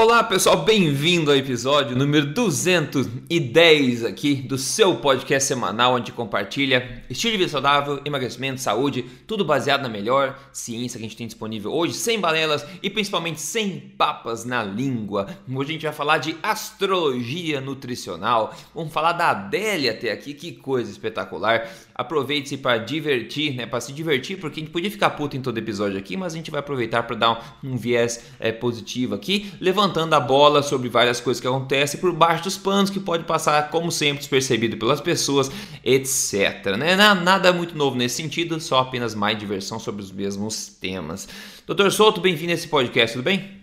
Olá pessoal, bem-vindo ao episódio número 210 aqui do seu podcast semanal onde compartilha estilo de vida saudável, emagrecimento, saúde, tudo baseado na melhor ciência que a gente tem disponível hoje, sem balelas e principalmente sem papas na língua. Hoje a gente vai falar de astrologia nutricional, vamos falar da Adélia até aqui, que coisa espetacular. Aproveite-se para divertir, né, para se divertir, porque a gente podia ficar puto em todo episódio aqui, mas a gente vai aproveitar para dar um, um viés é, positivo aqui, levantando a bola sobre várias coisas que acontecem por baixo dos panos, que pode passar, como sempre, despercebido pelas pessoas, etc. Né? Nada muito novo nesse sentido, só apenas mais diversão sobre os mesmos temas. Doutor Souto, bem-vindo a esse podcast, tudo bem?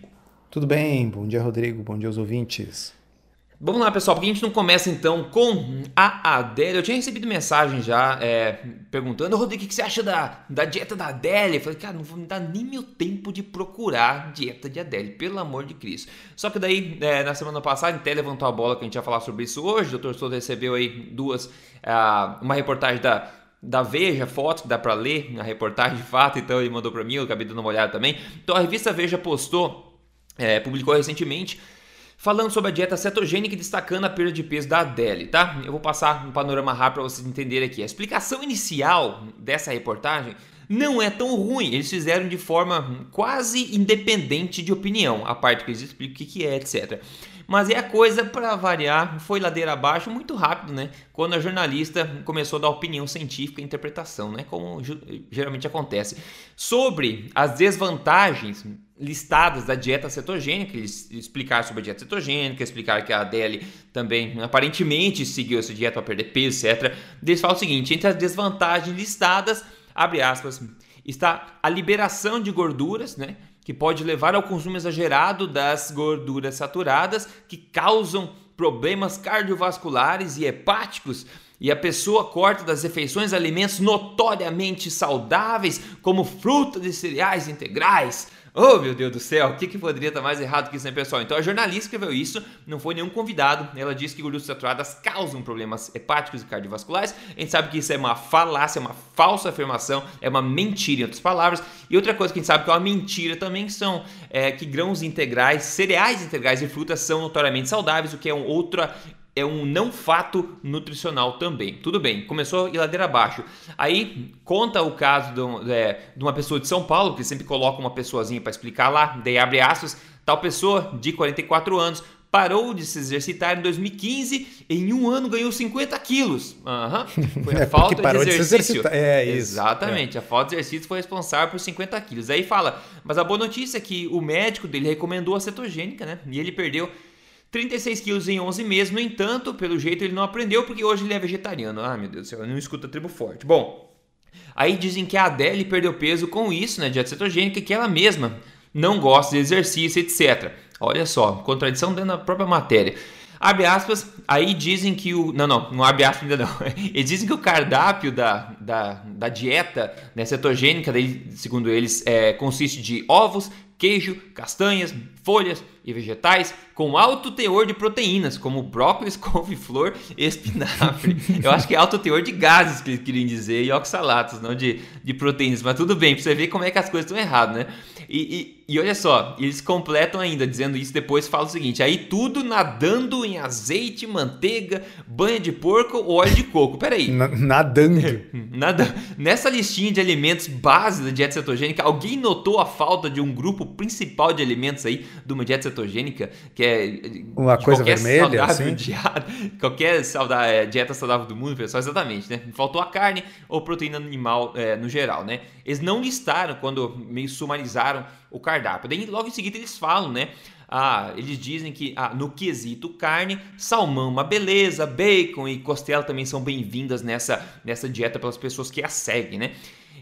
Tudo bem, bom dia Rodrigo, bom dia aos ouvintes. Vamos lá, pessoal, porque a gente não começa então com a Adélia. Eu tinha recebido mensagem já é, perguntando, Rodrigo, o que você acha da, da dieta da Adélia? Eu falei, cara, não vou me dar nem meu tempo de procurar dieta de Adélia, pelo amor de Cristo. Só que daí, é, na semana passada, até levantou a bola que a gente ia falar sobre isso hoje. O Dr. Souto recebeu aí duas, uma reportagem da da Veja, fotos que dá para ler, a reportagem de fato, então ele mandou para mim, eu acabei dando uma olhada também. Então a revista Veja postou, é, publicou recentemente falando sobre a dieta cetogênica e destacando a perda de peso da Adele, tá? Eu vou passar um panorama rápido para vocês entenderem aqui. A explicação inicial dessa reportagem não é tão ruim. Eles fizeram de forma quase independente de opinião, a parte que eles explicam o que é, etc. Mas é a coisa, para variar, foi ladeira abaixo muito rápido, né? Quando a jornalista começou a dar opinião científica e interpretação, né? Como geralmente acontece. Sobre as desvantagens listadas da dieta cetogênica, eles explicaram sobre a dieta cetogênica, explicaram que a Adele também aparentemente seguiu essa dieta para perder peso, etc. Eles falam o seguinte: entre as desvantagens listadas, abre aspas, está a liberação de gorduras, né? Que pode levar ao consumo exagerado das gorduras saturadas, que causam problemas cardiovasculares e hepáticos e a pessoa corta das refeições alimentos notoriamente saudáveis, como frutas e cereais integrais, Oh, meu Deus do céu, o que, que poderia estar mais errado que isso, né, pessoal? Então, a jornalista escreveu isso, não foi nenhum convidado. Ela disse que gorduras saturadas causam problemas hepáticos e cardiovasculares. A gente sabe que isso é uma falácia, é uma falsa afirmação, é uma mentira, em outras palavras. E outra coisa que a gente sabe que é uma mentira também são é, que grãos integrais, cereais integrais e frutas são notoriamente saudáveis, o que é um outra é um não fato nutricional também. Tudo bem, começou e ladeira abaixo. Aí conta o caso de, é, de, uma pessoa de São Paulo, que sempre coloca uma pessoazinha para explicar lá, daí abre aspas, tal pessoa de 44 anos parou de se exercitar em 2015 em um ano ganhou 50 quilos. Uhum. Foi a é falta de exercício. De é isso. Exatamente, é. a falta de exercício foi responsável por 50 quilos. Aí fala, mas a boa notícia é que o médico dele recomendou a cetogênica, né? E ele perdeu 36 quilos em 11 meses, no entanto, pelo jeito ele não aprendeu porque hoje ele é vegetariano. Ah, meu Deus do céu, não escuta tribo forte. Bom, aí dizem que a Adele perdeu peso com isso, né, dieta cetogênica, que ela mesma não gosta de exercício, etc. Olha só, contradição dentro da própria matéria. Abre aspas, aí dizem que o. Não, não, não abre aspas ainda não. Eles dizem que o cardápio da, da, da dieta né, cetogênica, segundo eles, é, consiste de ovos, queijo, castanhas, folhas e vegetais com alto teor de proteínas, como brócolis, couve-flor e espinafre. Eu acho que é alto teor de gases que eles queriam dizer e oxalatos, não de, de proteínas. Mas tudo bem, pra você ver como é que as coisas estão erradas, né? E, e, e, olha só, eles completam ainda, dizendo isso depois, fala o seguinte, aí tudo nadando em azeite, manteiga, banha de porco ou óleo de coco. Peraí. nadando. Nada. Nessa listinha de alimentos base da dieta cetogênica, alguém notou a falta de um grupo principal de alimentos aí de uma dieta cetogênica, que é uma coisa vermelha, assim? Dieta, qualquer saudável, é, dieta saudável do mundo, pessoal, exatamente, né? Faltou a carne ou proteína animal é, no geral, né? Eles não listaram quando meio sumarizaram o cardápio. Daí logo em seguida eles falam, né? Ah, eles dizem que ah, no quesito carne, salmão uma beleza, bacon e costela também são bem-vindas nessa, nessa dieta pelas pessoas que a seguem, né?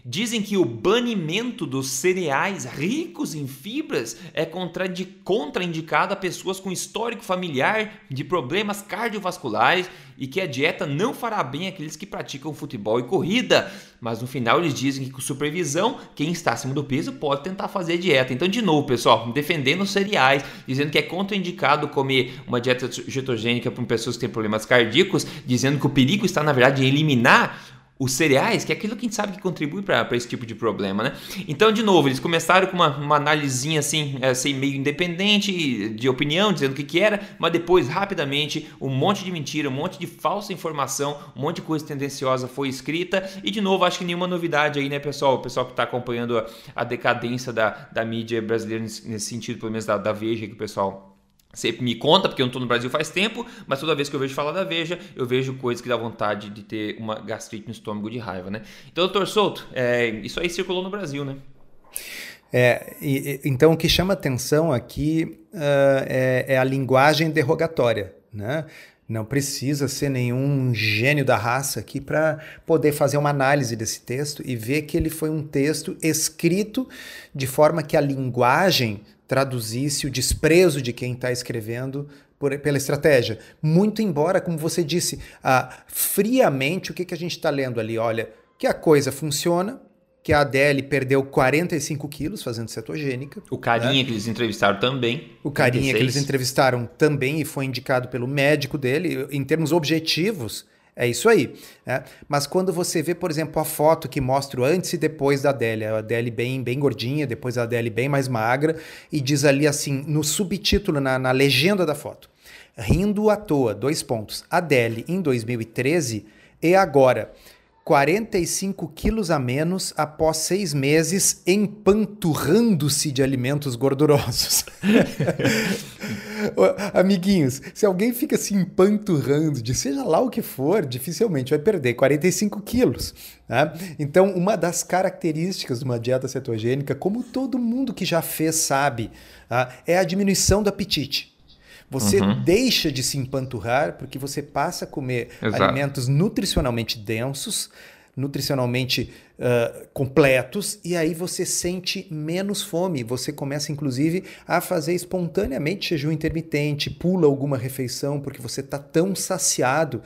Dizem que o banimento dos cereais ricos em fibras é contraindicado a pessoas com histórico familiar de problemas cardiovasculares e que a dieta não fará bem àqueles que praticam futebol e corrida. Mas no final eles dizem que com supervisão, quem está acima do peso pode tentar fazer dieta. Então, de novo, pessoal, defendendo os cereais, dizendo que é contraindicado comer uma dieta cetogênica para pessoas que têm problemas cardíacos, dizendo que o perigo está, na verdade, em eliminar os cereais, que é aquilo que a gente sabe que contribui para esse tipo de problema, né? Então, de novo, eles começaram com uma, uma análisezinha assim, assim, meio independente de opinião, dizendo o que, que era, mas depois, rapidamente, um monte de mentira, um monte de falsa informação, um monte de coisa tendenciosa foi escrita. E, de novo, acho que nenhuma novidade aí, né, pessoal? O pessoal que está acompanhando a, a, decadência da, da mídia brasileira nesse, nesse sentido, pelo menos da, da Veja, que o pessoal sempre me conta, porque eu não estou no Brasil faz tempo, mas toda vez que eu vejo falar da Veja, eu vejo coisas que dá vontade de ter uma gastrite no estômago de raiva, né? Então, doutor Souto, é, isso aí circulou no Brasil, né? É, e, então o que chama atenção aqui uh, é, é, a linguagem derrogatória, né? Não precisa ser nenhum gênio da raça aqui para poder fazer uma análise desse texto e ver que ele foi um texto escrito de forma que a linguagem traduzisse o desprezo de quem está escrevendo por, pela estratégia. Muito embora, como você disse, ah, friamente, o que, que a gente está lendo ali? Olha, que a coisa funciona, que a Adele perdeu 45 quilos fazendo cetogênica. O carinha né? que eles entrevistaram também. O carinha 36. que eles entrevistaram também e foi indicado pelo médico dele. Em termos objetivos, é isso aí. Né? Mas quando você vê, por exemplo, a foto que mostra o antes e depois da Adele, a Adele bem, bem gordinha, depois a Adele bem mais magra, e diz ali assim, no subtítulo, na, na legenda da foto, rindo à toa, dois pontos, Adele em 2013 e agora. 45 quilos a menos após seis meses empanturrando-se de alimentos gordurosos. Amiguinhos, se alguém fica se empanturrando de seja lá o que for, dificilmente vai perder 45 quilos. Né? Então, uma das características de uma dieta cetogênica, como todo mundo que já fez sabe, tá? é a diminuição do apetite. Você uhum. deixa de se empanturrar porque você passa a comer Exato. alimentos nutricionalmente densos, nutricionalmente uh, completos, e aí você sente menos fome. Você começa, inclusive, a fazer espontaneamente jejum intermitente, pula alguma refeição porque você está tão saciado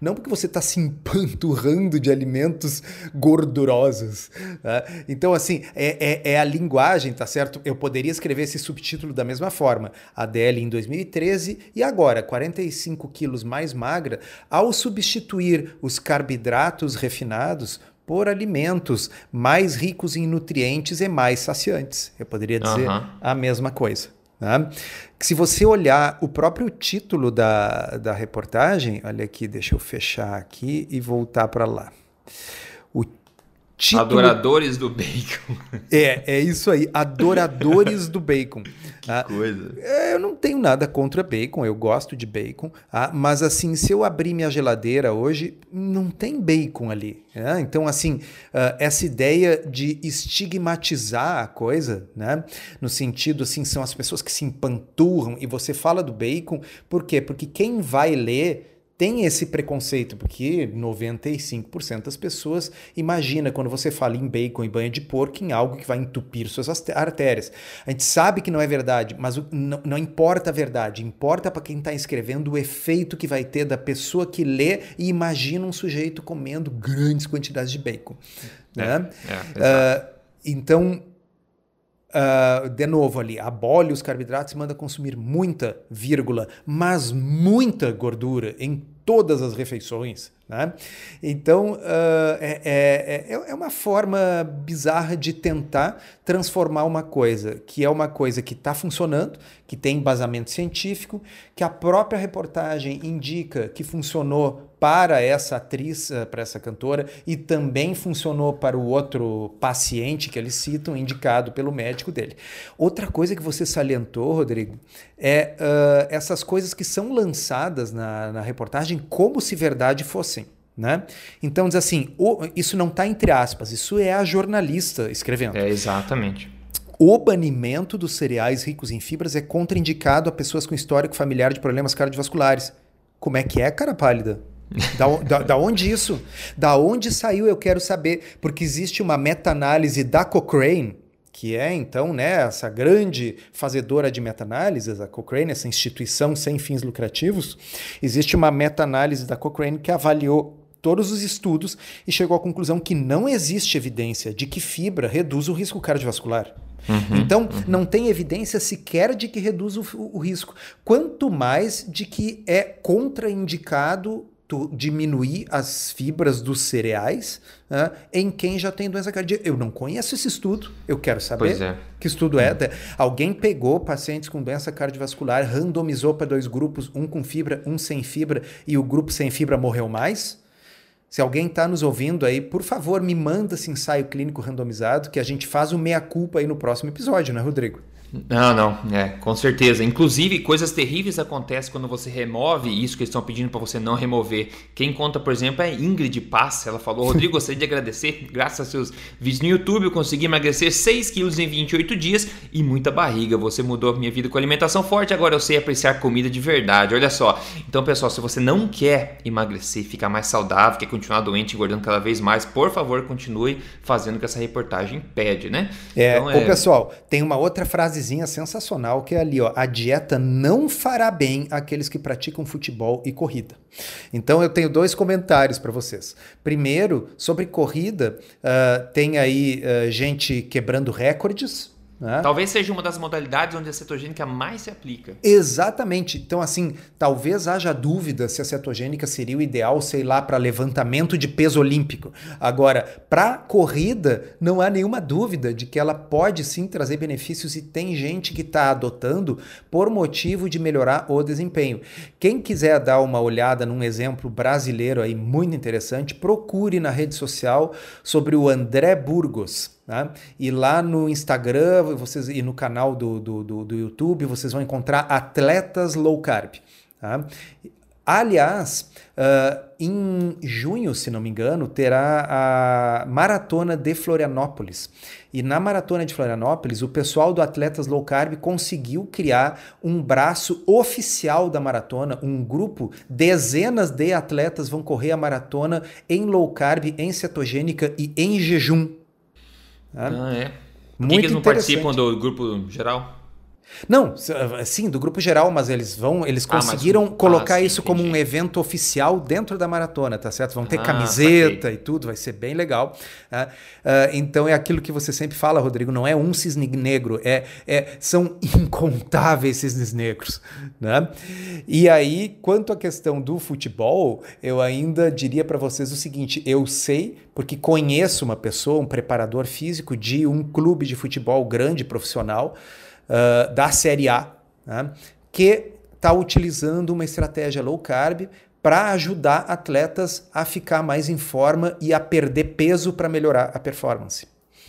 não porque você está se empanturrando de alimentos gordurosos. Tá? Então, assim, é, é, é, a linguagem, tá certo? Eu poderia escrever esse subtítulo da mesma forma. Adele em 2013 e agora, 45 quilos mais magra, ao substituir os carboidratos refinados por alimentos mais ricos em nutrientes e mais saciantes. Eu poderia dizer uhum. a mesma coisa. Né? Se você olhar o próprio título da, da reportagem, olha aqui, deixa eu fechar aqui e voltar para lá. Título... Adoradores do bacon. É, é isso aí, adoradores do bacon. Que ah, coisa. É, eu não tenho nada contra bacon, eu gosto de bacon, ah, mas assim, se eu abrir minha geladeira hoje, não tem bacon ali. Né? Então, assim, uh, essa ideia de estigmatizar a coisa, né? no sentido assim, são as pessoas que se empanturram e você fala do bacon, por quê? Porque quem vai ler tem esse preconceito, porque 95% das pessoas imagina quando você fala em bacon e banha de porco em algo que vai entupir suas artérias. A gente sabe que não é verdade, mas não, não importa a verdade, importa para quem está escrevendo o efeito que vai ter da pessoa que lê e imagina um sujeito comendo grandes quantidades de bacon. É, né? É, uh, então, Uh, de novo ali, abole os carboidratos e manda consumir muita, vírgula, mas muita gordura em todas as refeições. Né? Então, uh, é, é, é, uma forma bizarra de tentar transformar uma coisa que é uma coisa que está funcionando, que tem embasamento científico, que a própria reportagem indica que funcionou para essa atriz, uh, para essa cantora, e também funcionou para o outro paciente que eles citam, indicado pelo médico dele. Outra coisa que você salientou, Rodrigo, é uh, essas coisas que são lançadas na, na reportagem como se verdade fosse né? Então diz assim, o, isso não está entre aspas, isso é a jornalista escrevendo. É, exatamente. O banimento dos cereais ricos em fibras é contraindicado a pessoas com histórico familiar de problemas cardiovasculares. Como é que é, cara pálida? Da, da, da, onde isso? Da onde saiu, eu quero saber. Porque existe uma meta-análise da Cochrane, que é então né, essa grande fazedora de meta-análises, a Cochrane, essa instituição sem fins lucrativos. Existe uma meta-análise da Cochrane que avaliou todos os estudos e chegou à conclusão que não existe evidência de que fibra reduz o risco cardiovascular. Uhum, então, uhum. não tem evidência sequer de que reduz o, o, risco. Quanto mais de que é contraindicado tu diminuir as fibras dos cereais né, em quem já tem doença cardíaca. Eu não conheço esse estudo, eu quero saber é. que estudo é. Alguém pegou pacientes com doença cardiovascular, randomizou para dois grupos, um com fibra, um sem fibra, e o grupo sem fibra morreu mais? Se alguém está nos ouvindo aí, por favor, me manda esse ensaio clínico randomizado que a gente faz o meia-culpa aí no próximo episódio, né, Rodrigo? Não, não, é, com certeza. Inclusive, coisas terríveis acontecem quando você remove isso que eles estão pedindo para você não remover. Quem conta, por exemplo, é Ingrid Paz. Ela falou: Rodrigo, gostaria de agradecer. Graças a seus vídeos no YouTube, eu consegui emagrecer 6 quilos em 28 dias e muita barriga. Você mudou minha vida com alimentação forte, agora eu sei apreciar comida de verdade. Olha só. Então, pessoal, se você não quer emagrecer, ficar mais saudável, quer continuar doente, engordando cada vez mais, por favor, continue fazendo o que essa reportagem pede, né? É, então, é... Ô, pessoal, tem uma outra frase frasezinha sensacional que é ali, ó, a dieta não fará bem aqueles que praticam futebol e corrida. Então eu tenho dois comentários para vocês. Primeiro, sobre corrida, uh, tem aí uh, gente quebrando recordes, né? Talvez seja uma das modalidades onde a cetogênica mais se aplica. Exatamente. Então, assim, talvez haja dúvida se a cetogênica seria o ideal, sei lá, para levantamento de peso olímpico. Agora, para corrida, não há nenhuma dúvida de que ela pode sim trazer benefícios e tem gente que está adotando por motivo de melhorar o desempenho. Quem quiser dar uma olhada num exemplo brasileiro aí muito interessante, procure na rede social sobre o André Burgos. Tá? E lá no Instagram vocês, e no canal do, do, do, do YouTube vocês vão encontrar atletas low carb. Tá? Aliás, uh, em junho, se não me engano, terá a Maratona de Florianópolis. E na Maratona de Florianópolis, o pessoal do Atletas Low Carb conseguiu criar um braço oficial da maratona, um grupo, dezenas de atletas vão correr a maratona em low carb, em cetogênica e em jejum. Ah, é. Por que, que eles não participam do grupo geral? Não, sim, do grupo geral, mas eles vão, eles ah, conseguiram ah, colocar ah, sim, isso como um evento oficial dentro da maratona, tá certo? Vão ter ah, camiseta e tudo, vai ser bem legal. Uh, então é aquilo que você sempre fala, Rodrigo, não é um cisne negro, é, é são incontáveis cisnes negros, né? E aí, quanto à questão do futebol, eu ainda diria para vocês o seguinte: eu sei porque conheço uma pessoa, um preparador físico de um clube de futebol grande profissional uh, da Série A, né, que está utilizando uma estratégia low carb para ajudar atletas a ficar mais em forma e a perder peso para melhorar a performance.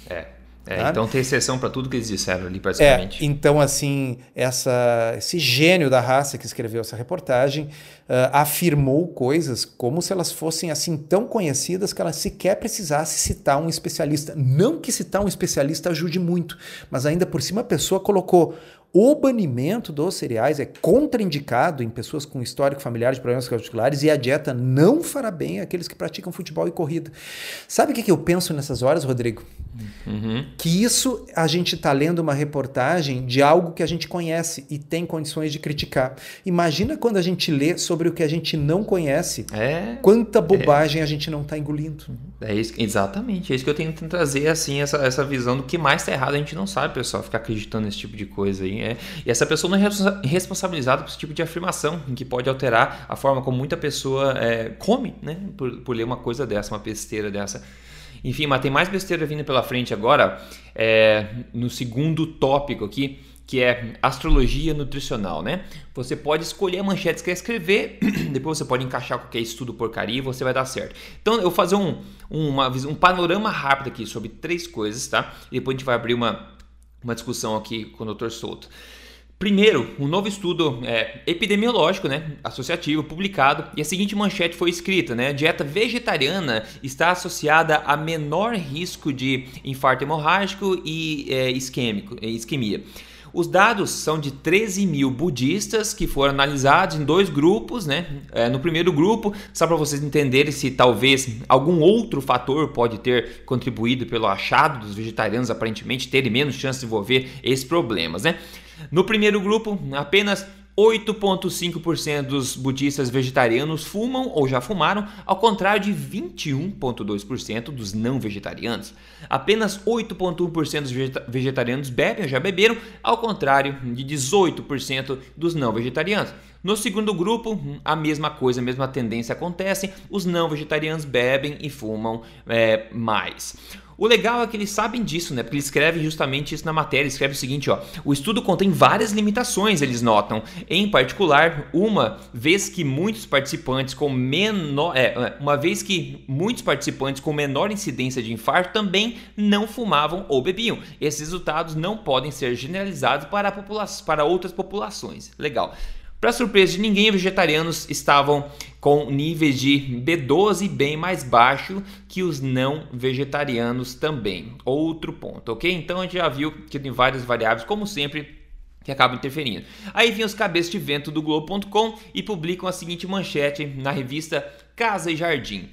É. É, tá? Então tem exceção para tudo que eles disseram ali, basicamente. É, então, assim, essa, esse gênio da raça que escreveu essa reportagem uh, afirmou coisas como se elas fossem assim tão conhecidas que ela sequer precisasse citar um especialista. Não que citar um especialista ajude muito, mas ainda por cima a pessoa colocou o banimento dos cereais é contraindicado em pessoas com histórico familiar de problemas cardiovasculares e a dieta não fará bem àqueles que praticam futebol e corrida. Sabe o que, eu penso nessas horas, Rodrigo? Uhum. Que isso a gente está lendo uma reportagem de algo que a gente conhece e tem condições de criticar. Imagina quando a gente lê sobre o que a gente não conhece, é, quanta bobagem é. a gente não está engolindo. É isso, exatamente, é isso que eu tento trazer assim essa, essa visão do que mais está errado a gente não sabe, pessoal, ficar acreditando nesse tipo de coisa aí. É. E essa pessoa não é responsabilizada por esse tipo de afirmação, que pode alterar a forma como muita pessoa é, come, né? Por, por ler uma coisa dessa, uma besteira dessa. Enfim, mas tem mais besteira vindo pela frente agora, é, no segundo tópico aqui, que é astrologia nutricional, né? Você pode escolher a manchete que quer escrever, depois você pode encaixar qualquer estudo porcaria e você vai dar certo. Então eu vou fazer um, uma, um panorama rápido aqui sobre três coisas, tá? E depois a gente vai abrir uma, uma discussão aqui com o Dr. Souto. Primeiro, um novo estudo é, epidemiológico, né, associativo, publicado, e a seguinte manchete foi escrita, né, dieta vegetariana está associada a menor risco de infarto hemorrágico e é, isquêmico, é, isquemia. Os dados são de 13 mil budistas que foram analisados em dois grupos, né? É, no primeiro grupo, só para vocês entenderem se talvez algum outro fator pode ter contribuído pelo achado dos vegetarianos aparentemente terem menos chance de desenvolver esses problemas, né? No primeiro grupo, apenas 8,5% dos budistas vegetarianos fumam ou já fumaram, ao contrário de 21,2% dos não vegetarianos. Apenas 8,1% dos vegetarianos bebem ou já beberam, ao contrário de 18% dos não vegetarianos. No segundo grupo, a mesma coisa, a mesma tendência acontece: os não vegetarianos bebem e fumam é, mais. O legal é que eles sabem disso, né? Porque eles escrevem justamente isso na matéria. Escreve o seguinte, ó: o estudo contém várias limitações, eles notam. Em particular, uma vez que muitos participantes com menor, é, é, uma vez que muitos participantes com menor incidência de infarto também não fumavam ou bebiam. Esses resultados não podem ser generalizados para, para outras populações. Legal. Para surpresa de ninguém, vegetarianos estavam com níveis de B12 bem mais baixo que os não vegetarianos também. Outro ponto, ok? Então a gente já viu que tem várias variáveis, como sempre, que acabam interferindo. Aí vem os cabeças de vento do Globo.com e publicam a seguinte manchete na revista Casa e Jardim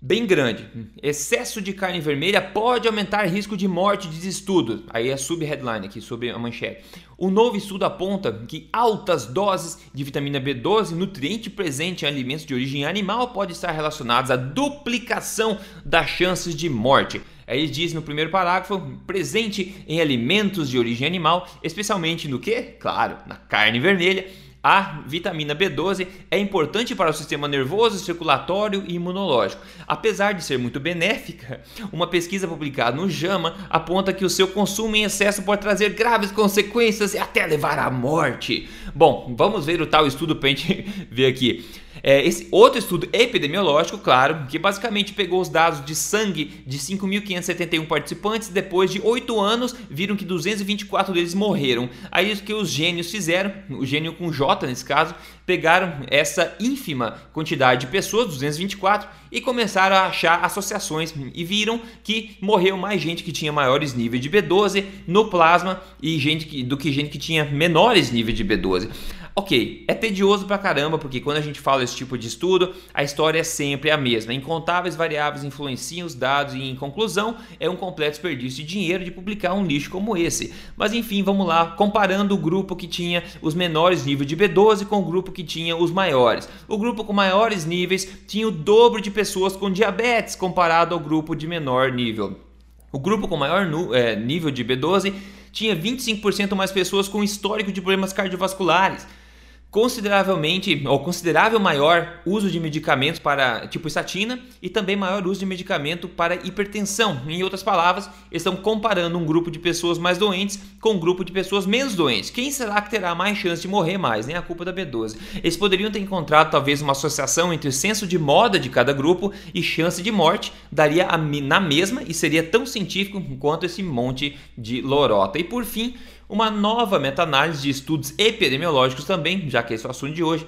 bem grande. Excesso de carne vermelha pode aumentar risco de morte, diz estudo. Aí é sub-headline aqui, sobre a manchete. O novo estudo aponta que altas doses de vitamina B12, nutriente presente em alimentos de origem animal, pode estar relacionados à duplicação das chances de morte. Aí diz no primeiro parágrafo, presente em alimentos de origem animal, especialmente no que? Claro, na carne vermelha a vitamina B12 é importante para o sistema nervoso, circulatório e imunológico. Apesar de ser muito benéfica, uma pesquisa publicada no JAMA aponta que o seu consumo em excesso pode trazer graves consequências e até levar à morte. Bom, vamos ver o tal estudo para a gente ver aqui. É, esse outro estudo epidemiológico, claro, que basicamente pegou os dados de sangue de 5.571 participantes, depois de 8 anos, viram que 224 deles morreram. Aí o que os gênios fizeram, o gênio com J nesse caso, pegaram essa ínfima quantidade de pessoas, 224, e começaram a achar associações e viram que morreu mais gente que tinha maiores níveis de B12 no plasma e gente que, do que gente que tinha menores níveis de B12. Ok, é tedioso pra caramba, porque quando a gente fala esse tipo de estudo, a história é sempre a mesma. Incontáveis variáveis influenciam os dados e, em conclusão, é um completo desperdício de dinheiro de publicar um lixo como esse. Mas enfim, vamos lá, comparando o grupo que tinha os menores níveis de B12 com o grupo que tinha os maiores. O grupo com maiores níveis tinha o dobro de pessoas com diabetes comparado ao grupo de menor nível. O grupo com maior é, nível de B12 tinha 25% mais pessoas com histórico de problemas cardiovasculares consideravelmente ou considerável maior uso de medicamentos para tipo estatina e também maior uso de medicamento para hipertensão. Em outras palavras, estão comparando um grupo de pessoas mais doentes com um grupo de pessoas menos doentes. Quem será que terá mais chance de morrer mais? Nem a culpa da B12. Eles poderiam ter encontrado talvez uma associação entre o senso de moda de cada grupo e chance de morte, daria na mesma e seria tão científico quanto esse monte de lorota. E por fim, uma nova meta-análise de estudos epidemiológicos também, já que esse é o assunto de hoje,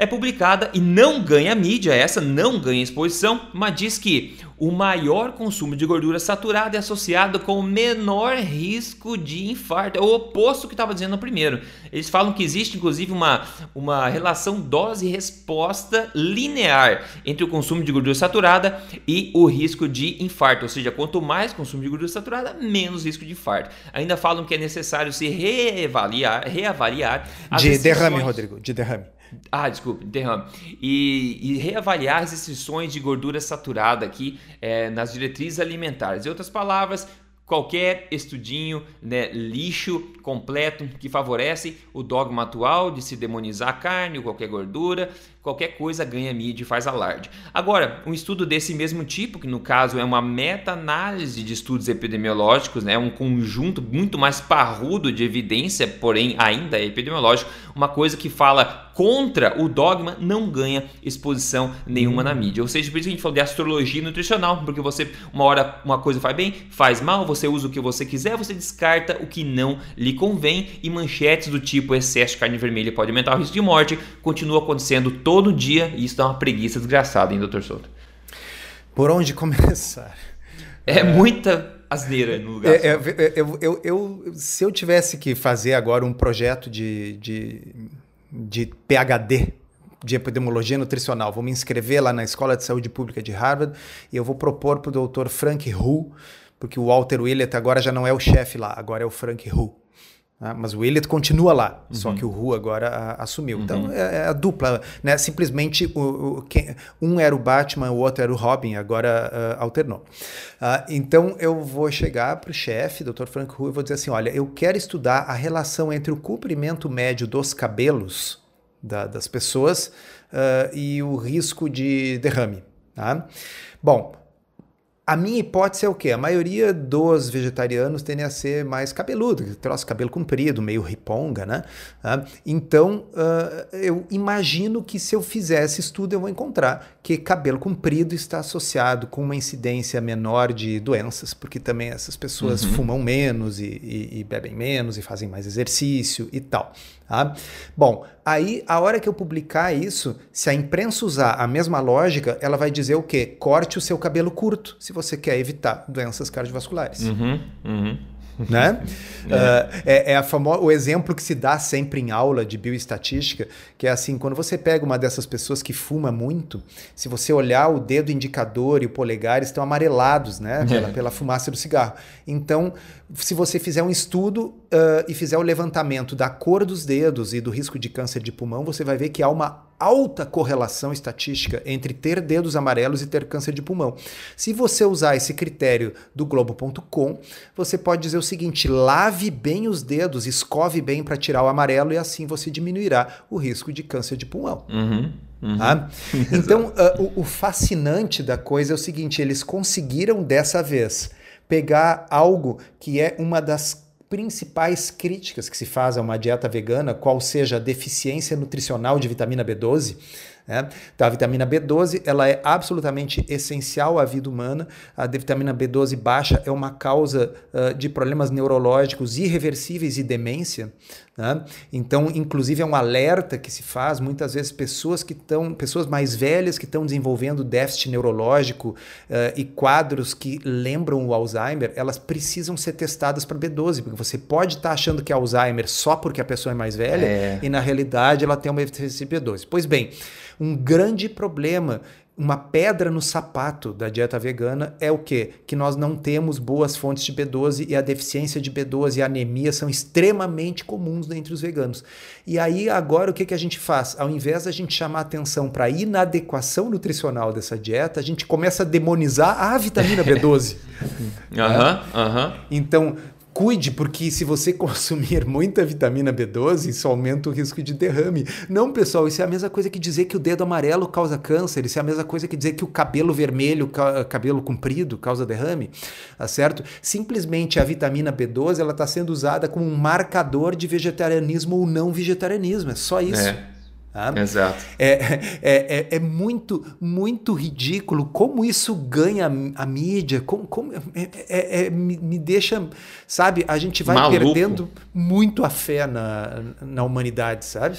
é publicada e não ganha mídia, essa não ganha exposição, mas diz que o maior consumo de gordura saturada é associado com o menor risco de infarto. É o oposto que estava dizendo no primeiro. Eles falam que existe inclusive uma, uma relação dose-resposta linear entre o consumo de gordura saturada e o risco de infarto. Ou seja, quanto mais consumo de gordura saturada, menos risco de infarto. Ainda falam que é necessário se reavaliar, reavaliar de derrame, Rodrigo, de derrame. Ah, desculpe, derrame. E, e, reavaliar as restrições de gordura saturada aqui é, nas diretrizes alimentares. Em outras palavras, qualquer estudinho, né, lixo completo que favorece o dogma atual de se demonizar a carne ou qualquer gordura, qualquer coisa ganha mídia e faz alarde. Agora, um estudo desse mesmo tipo, que no caso é uma meta-análise de estudos epidemiológicos, né, um conjunto muito mais parrudo de evidência, porém ainda é epidemiológico, uma coisa que fala contra o dogma não ganha exposição nenhuma na mídia. Ou seja, por isso que a gente falou de astrologia nutricional, porque você uma hora uma coisa faz bem, faz mal, você usa o que você quiser, você descarta o que não lhe convém e manchetes do tipo excesso de carne vermelha pode aumentar o risco de morte continua acontecendo todo dia e isso dá uma preguiça desgraçada, hein, doutor Souto? Por onde começar? É, é... muita asneira no lugar. É, é, eu, eu, eu, se eu tivesse que fazer agora um projeto de, de, de PhD de epidemiologia nutricional, vou me inscrever lá na Escola de Saúde Pública de Harvard e eu vou propor para o doutor Frank Hu, porque o Walter Willett agora já não é o chefe lá, agora é o Frank Hu. Né? Mas o Elliot continua lá, uhum. só que o Ru agora a, assumiu. Uhum. Então é, é, a dupla, né? Simplesmente o, o, quem, um era o Batman, o outro era o Robin, agora uh, alternou. Uh, então eu vou chegar para o chefe, Dr. Frank Ru, e vou dizer assim: olha, eu quero estudar a relação entre o comprimento médio dos cabelos da, das pessoas uh, e o risco de derrame. Tá? Bom, a minha hipótese é o quê? A maioria dos vegetarianos tendem a ser mais cabeludo, troço cabelo comprido, meio riponga, né? Ah, então, uh, eu imagino que se eu fizesse estudo, eu vou encontrar que cabelo comprido está associado com uma incidência menor de doenças, porque também essas pessoas uhum. fumam menos e, e, e bebem menos e fazem mais exercício e tal. Tá? Bom, aí a hora que eu publicar isso, se a imprensa usar a mesma lógica, ela vai dizer o quê? Corte o seu cabelo curto, se você quer evitar doenças cardiovasculares. Uhum, uhum né? é. Uh, é, é a famo... o exemplo que se dá sempre em aula de bioestatística, que é assim, quando você pega uma dessas pessoas que fuma muito, se você olhar o dedo indicador e o polegar estão amarelados, né? Pela, é. pela fumaça do cigarro. Então, se você fizer um estudo uh, e fizer o levantamento da cor dos dedos e do risco de câncer de pulmão, você vai ver que há uma alta correlação estatística entre ter dedos amarelos e ter câncer de pulmão. Se você usar esse critério do Globo.com, você pode dizer o seguinte: lave bem os dedos, escove bem para tirar o amarelo e assim você diminuirá o risco de câncer de pulmão. Uhum. Uhum. Tá? Então, uh, o, o fascinante da coisa é o seguinte: eles conseguiram dessa vez pegar algo que é uma das principais críticas que se faz a uma dieta vegana, qual seja a deficiência nutricional de vitamina B12, né? Então, a vitamina B12 ela é absolutamente essencial à vida humana. A vitamina B12 baixa é uma causa uh, de problemas neurológicos irreversíveis e demência. Né? Então, inclusive, é um alerta que se faz muitas vezes pessoas que estão, pessoas mais velhas que estão desenvolvendo déficit neurológico uh, e quadros que lembram o Alzheimer, elas precisam ser testadas para B12, porque você pode estar tá achando que é Alzheimer só porque a pessoa é mais velha é. e na realidade ela tem uma deficiência de B12. Pois bem, um grande problema, uma pedra no sapato da dieta vegana é o quê? Que nós não temos boas fontes de B12 e a deficiência de B12 e a anemia são extremamente comuns entre os veganos. E aí agora o que, que a gente faz? Ao invés da gente chamar atenção para a inadequação nutricional dessa dieta, a gente começa a demonizar a vitamina B12. Aham, aham. Então, Cuide, porque se você consumir muita vitamina B12, isso aumenta o risco de derrame. Não, pessoal, isso é a mesma coisa que dizer que o dedo amarelo causa câncer, isso é a mesma coisa que dizer que o cabelo vermelho, cabelo comprido, causa derrame, tá certo? Simplesmente a vitamina B12 ela está sendo usada como um marcador de vegetarianismo ou não vegetarianismo, é só isso. É. Tá? Exato. É, é, é, é, muito, muito ridículo como isso ganha a, mídia, como, como é, é, é, me, me, deixa, sabe, a gente vai Maluco. perdendo muito a fé na, na humanidade, sabe?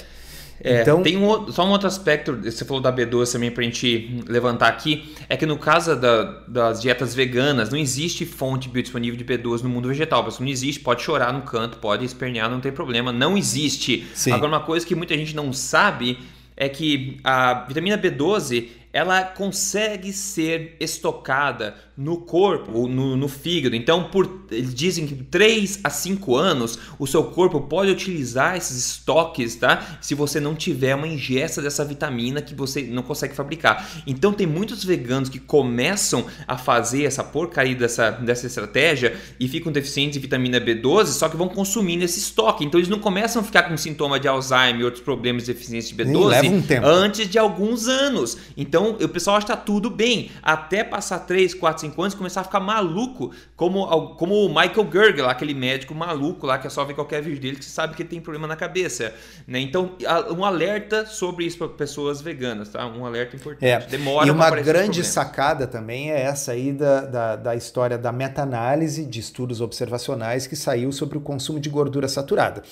É, então, tem um, só um outro aspecto, você falou da B12 também para a gente levantar aqui, é que no caso da, das dietas veganas, não existe fonte biodisponível de B12 no mundo vegetal. Pessoal, não existe, pode chorar no canto, pode espernear, não tem problema, não existe. Sim. Agora, uma coisa que muita gente não sabe é que a vitamina B12 ela consegue ser estocada no corpo, no, no fígado. Então, por, eles dizem que 3 a 5 anos o seu corpo pode utilizar esses estoques, tá? Se você não tiver uma ingesta dessa vitamina que você não consegue fabricar. Então, tem muitos veganos que começam a fazer essa porcaria dessa, dessa estratégia e ficam deficientes de vitamina B12, só que vão consumindo esse estoque. Então, eles não começam a ficar com sintoma de Alzheimer e outros problemas de deficiência de B12 um antes de alguns anos. Então, o pessoal acha que tá tudo bem, até passar 3, 4, 5 5 anos começar a ficar maluco, como, como o Michael Gerger, aquele médico maluco lá que é só ver qualquer vídeo dele que você sabe que tem problema na cabeça. Né? Então, um alerta sobre isso para pessoas veganas, tá? Um alerta importante. É. Demora E uma grande sacada também é essa aí da, da, da história da meta-análise de estudos observacionais que saiu sobre o consumo de gordura saturada.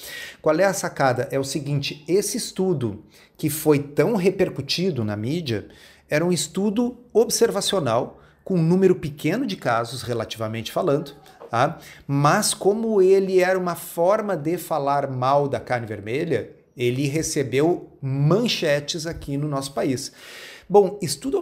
Qual é a sacada? É o seguinte: esse estudo que foi tão repercutido na mídia era um estudo observacional com um número pequeno de casos, relativamente falando, tá? mas como ele era uma forma de falar mal da carne vermelha, ele recebeu manchetes aqui no nosso país. Bom, estudo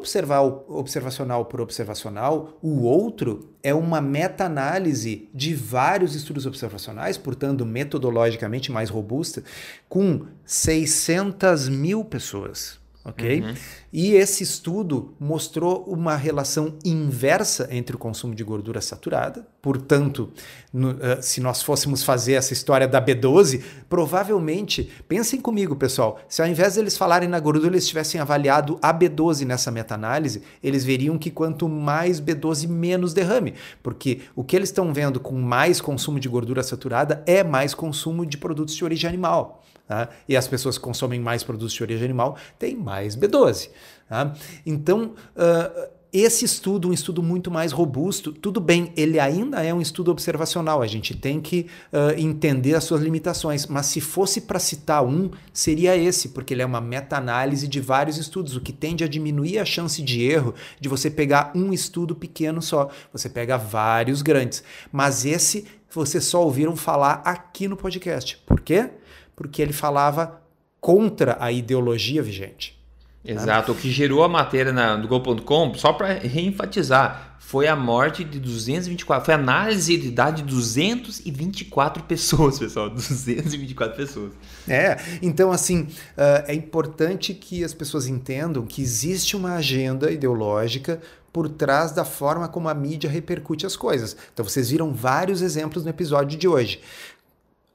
observacional por observacional, o outro é uma meta-análise de vários estudos observacionais, portanto, metodologicamente mais robusta, com 600 mil pessoas ok? Uhum. E esse estudo mostrou uma relação inversa entre o consumo de gordura saturada. Portanto, no, uh, se nós fôssemos fazer essa história da B12, provavelmente, pensem comigo, pessoal, se ao invés deles falarem na gordura, eles tivessem avaliado a B12 nessa meta-análise, eles veriam que quanto mais B12, menos derrame. Porque o que eles estão vendo com mais consumo de gordura saturada é mais consumo de produtos de origem animal. Tá? E as pessoas que consomem mais produtos de origem animal têm mais B12. Tá? Então, uh, esse estudo, um estudo muito mais robusto, tudo bem, ele ainda é um estudo observacional, a gente tem que uh, entender as suas limitações, mas se fosse para citar um, seria esse, porque ele é uma meta-análise de vários estudos, o que tende a diminuir a chance de erro de você pegar um estudo pequeno só, você pega vários grandes. Mas esse vocês só ouviram falar aqui no podcast. Por quê? Porque ele falava contra a ideologia vigente. Exato, né? o que gerou a matéria na, do Go.com, só para reenfatizar, foi a morte de 224, foi a análise de idade de 224 pessoas, pessoal, 224 pessoas. É, então assim, uh, é importante que as pessoas entendam que existe uma agenda ideológica por trás da forma como a mídia repercute as coisas. Então vocês viram vários exemplos no episódio de hoje.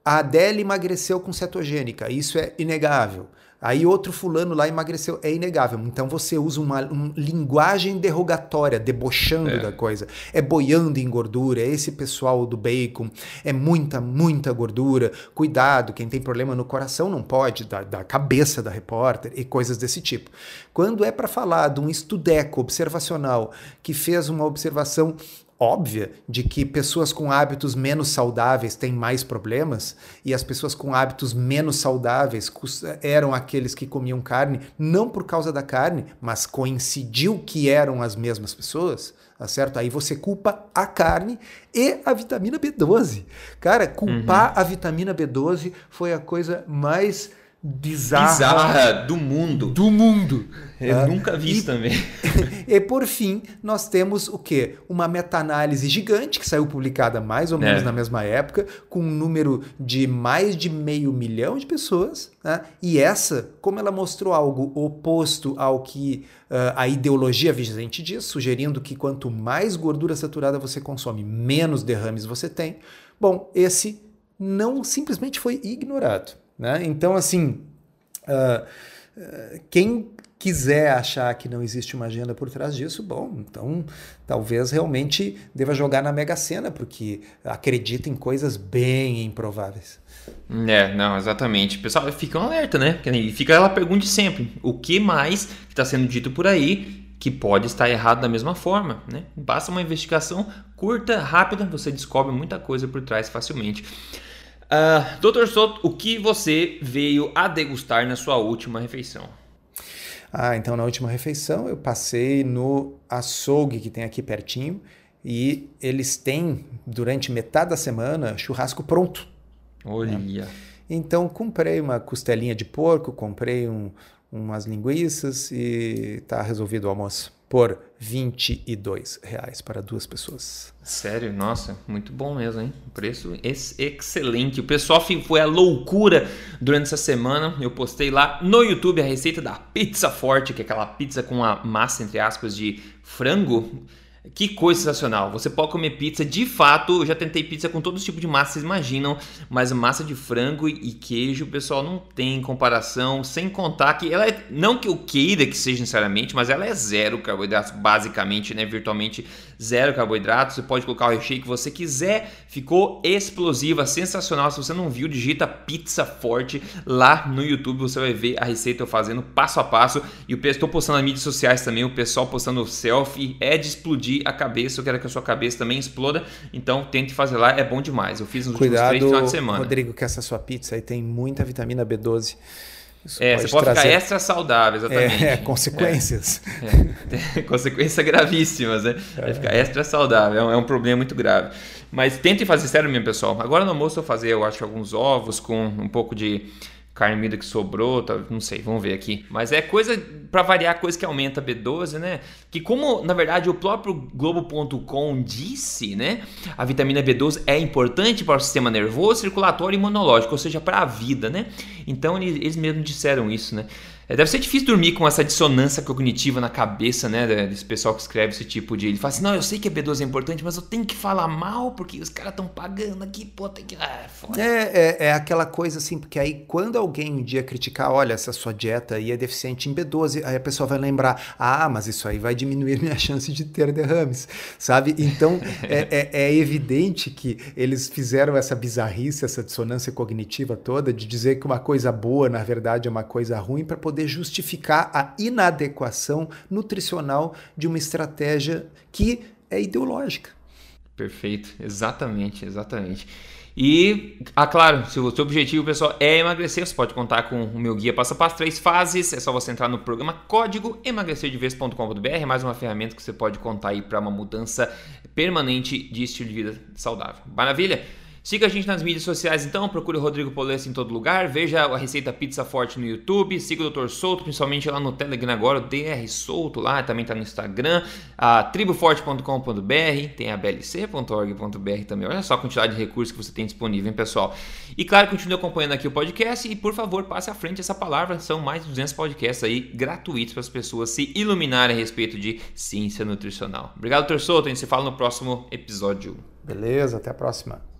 A Adele emagreceu com cetogênica, isso é inegável. Aí outro fulano lá emagreceu, é inegável. Então você usa uma, uma linguagem derrogatória, debochando é. da coisa. É boiando em gordura, é esse pessoal do bacon, é muita, muita gordura. Cuidado, quem tem problema no coração não pode, da, da cabeça da repórter e coisas desse tipo. Quando é para falar de um estudeco observacional que fez uma observação óbvia de que pessoas com hábitos menos saudáveis têm mais problemas e as pessoas com hábitos menos saudáveis eram aqueles que comiam carne, não por causa da carne, mas coincidiu que eram as mesmas pessoas, tá certo? Aí você culpa a carne e a vitamina B12. Cara, culpar uhum. a vitamina B12 foi a coisa mais bizarra, bizarra do mundo. Do mundo. Eu ah, nunca vi e, isso também. e por fim, nós temos o quê? Uma meta-análise gigante que saiu publicada mais ou menos é. na mesma época, com um número de mais de meio milhão de pessoas. Né? E essa, como ela mostrou algo oposto ao que uh, a ideologia vigente diz, sugerindo que quanto mais gordura saturada você consome, menos derrames você tem. Bom, esse não simplesmente foi ignorado. Né? Então, assim, uh, uh, quem quiser achar que não existe uma agenda por trás disso, bom, então talvez realmente deva jogar na Mega Sena, porque acredita em coisas bem improváveis. É, não, exatamente. Pessoal, fica um alerta, né? Fica aquela pergunta sempre: o que mais está sendo dito por aí que pode estar errado da mesma forma, né? Basta uma investigação curta, rápida, você descobre muita coisa por trás facilmente. Uh, Doutor Soto, o que você veio a degustar na sua última refeição? Ah, então na última refeição eu passei no açougue que tem aqui pertinho e eles têm durante metade da semana churrasco pronto. Olha. Né? Então comprei uma costelinha de porco, comprei um, umas linguiças e tá resolvido o almoço por 22 reais para duas pessoas. Sério? Nossa, muito bom mesmo, hein? Preço excelente. O pessoal foi a loucura durante essa semana. Eu postei lá no YouTube a receita da pizza forte, que é aquela pizza com a massa, entre aspas, de frango que coisa sensacional. Você pode comer pizza, de fato, eu já tentei pizza com todo tipo de massa, vocês imaginam, mas massa de frango e queijo, pessoal, não tem comparação, sem contar que ela é, não que eu queira que seja necessariamente, mas ela é zero carboidratos, basicamente, né, virtualmente zero carboidratos, você pode colocar o recheio que você quiser, ficou explosiva, sensacional, se você não viu, digita pizza forte lá no YouTube, você vai ver a receita eu fazendo passo a passo, e o estou postando nas mídias sociais também, o pessoal postando selfie, é de explodir explodir a cabeça, eu quero que a sua cabeça também exploda. Então tente fazer lá, é bom demais. Eu fiz nos Cuidado, últimos três finais de semana. Rodrigo, que essa sua pizza aí tem muita vitamina B12. Isso é, pode você pode trazer... ficar extra saudável, exatamente. É, consequências. É, é, consequências gravíssimas, né? Vai é. ficar extra saudável, é um, é um, problema muito grave. Mas tente fazer sério mesmo, pessoal. Agora no almoço eu vou fazer, eu acho, alguns ovos com um pouco de carne moída que sobrou, tá, não sei, vamos ver aqui. Mas é coisa, para variar, coisa que aumenta a B12, né? Que como, na verdade, o próprio Globo.com disse, né? A vitamina B12 é importante para o sistema nervoso, circulatório e imunológico, ou seja, para a vida, né? Então eles mesmos disseram isso, né? É, deve ser difícil dormir com essa dissonância cognitiva na cabeça, né? Desse pessoal que escreve esse tipo de. Ele fala assim: não, eu sei que a B12 é importante, mas eu tenho que falar mal porque os caras estão pagando aqui, pô, tem que. Ah, é, é, é, aquela coisa assim, porque aí quando alguém um dia criticar, olha, essa sua dieta aí é deficiente em B12, aí a pessoa vai lembrar: ah, mas isso aí vai diminuir minha chance de ter derrames, sabe? Então é, é, é evidente que eles fizeram essa bizarrice, essa dissonância cognitiva toda de dizer que uma coisa boa, na verdade, é uma coisa ruim para poder poder justificar a inadequação nutricional de uma estratégia que é ideológica. Perfeito, exatamente, exatamente. E, ah, claro, se o seu objetivo, pessoal, é emagrecer, você pode contar com o meu guia passo a passo, três fases. É só você entrar no programa código emagrecerdevez.com.br, mais uma ferramenta que você pode contar aí para uma mudança permanente de estilo de vida saudável. Maravilha? Siga a gente nas mídias sociais então, procure o Rodrigo Polesso em todo lugar, veja a receita Pizza Forte no YouTube, siga o Dr. Souto, principalmente lá no Telegram agora, o DR Souto lá, também está no Instagram, a triboforte.com.br, tem a blc.org.br também, olha só a quantidade de recursos que você tem disponível, hein, pessoal. E claro, continue acompanhando aqui o podcast e por favor, passe à frente essa palavra, são mais de 200 podcasts aí gratuitos para as pessoas se iluminarem a respeito de ciência nutricional. Obrigado, Dr. Souto, a gente se fala no próximo episódio. Beleza, até a próxima.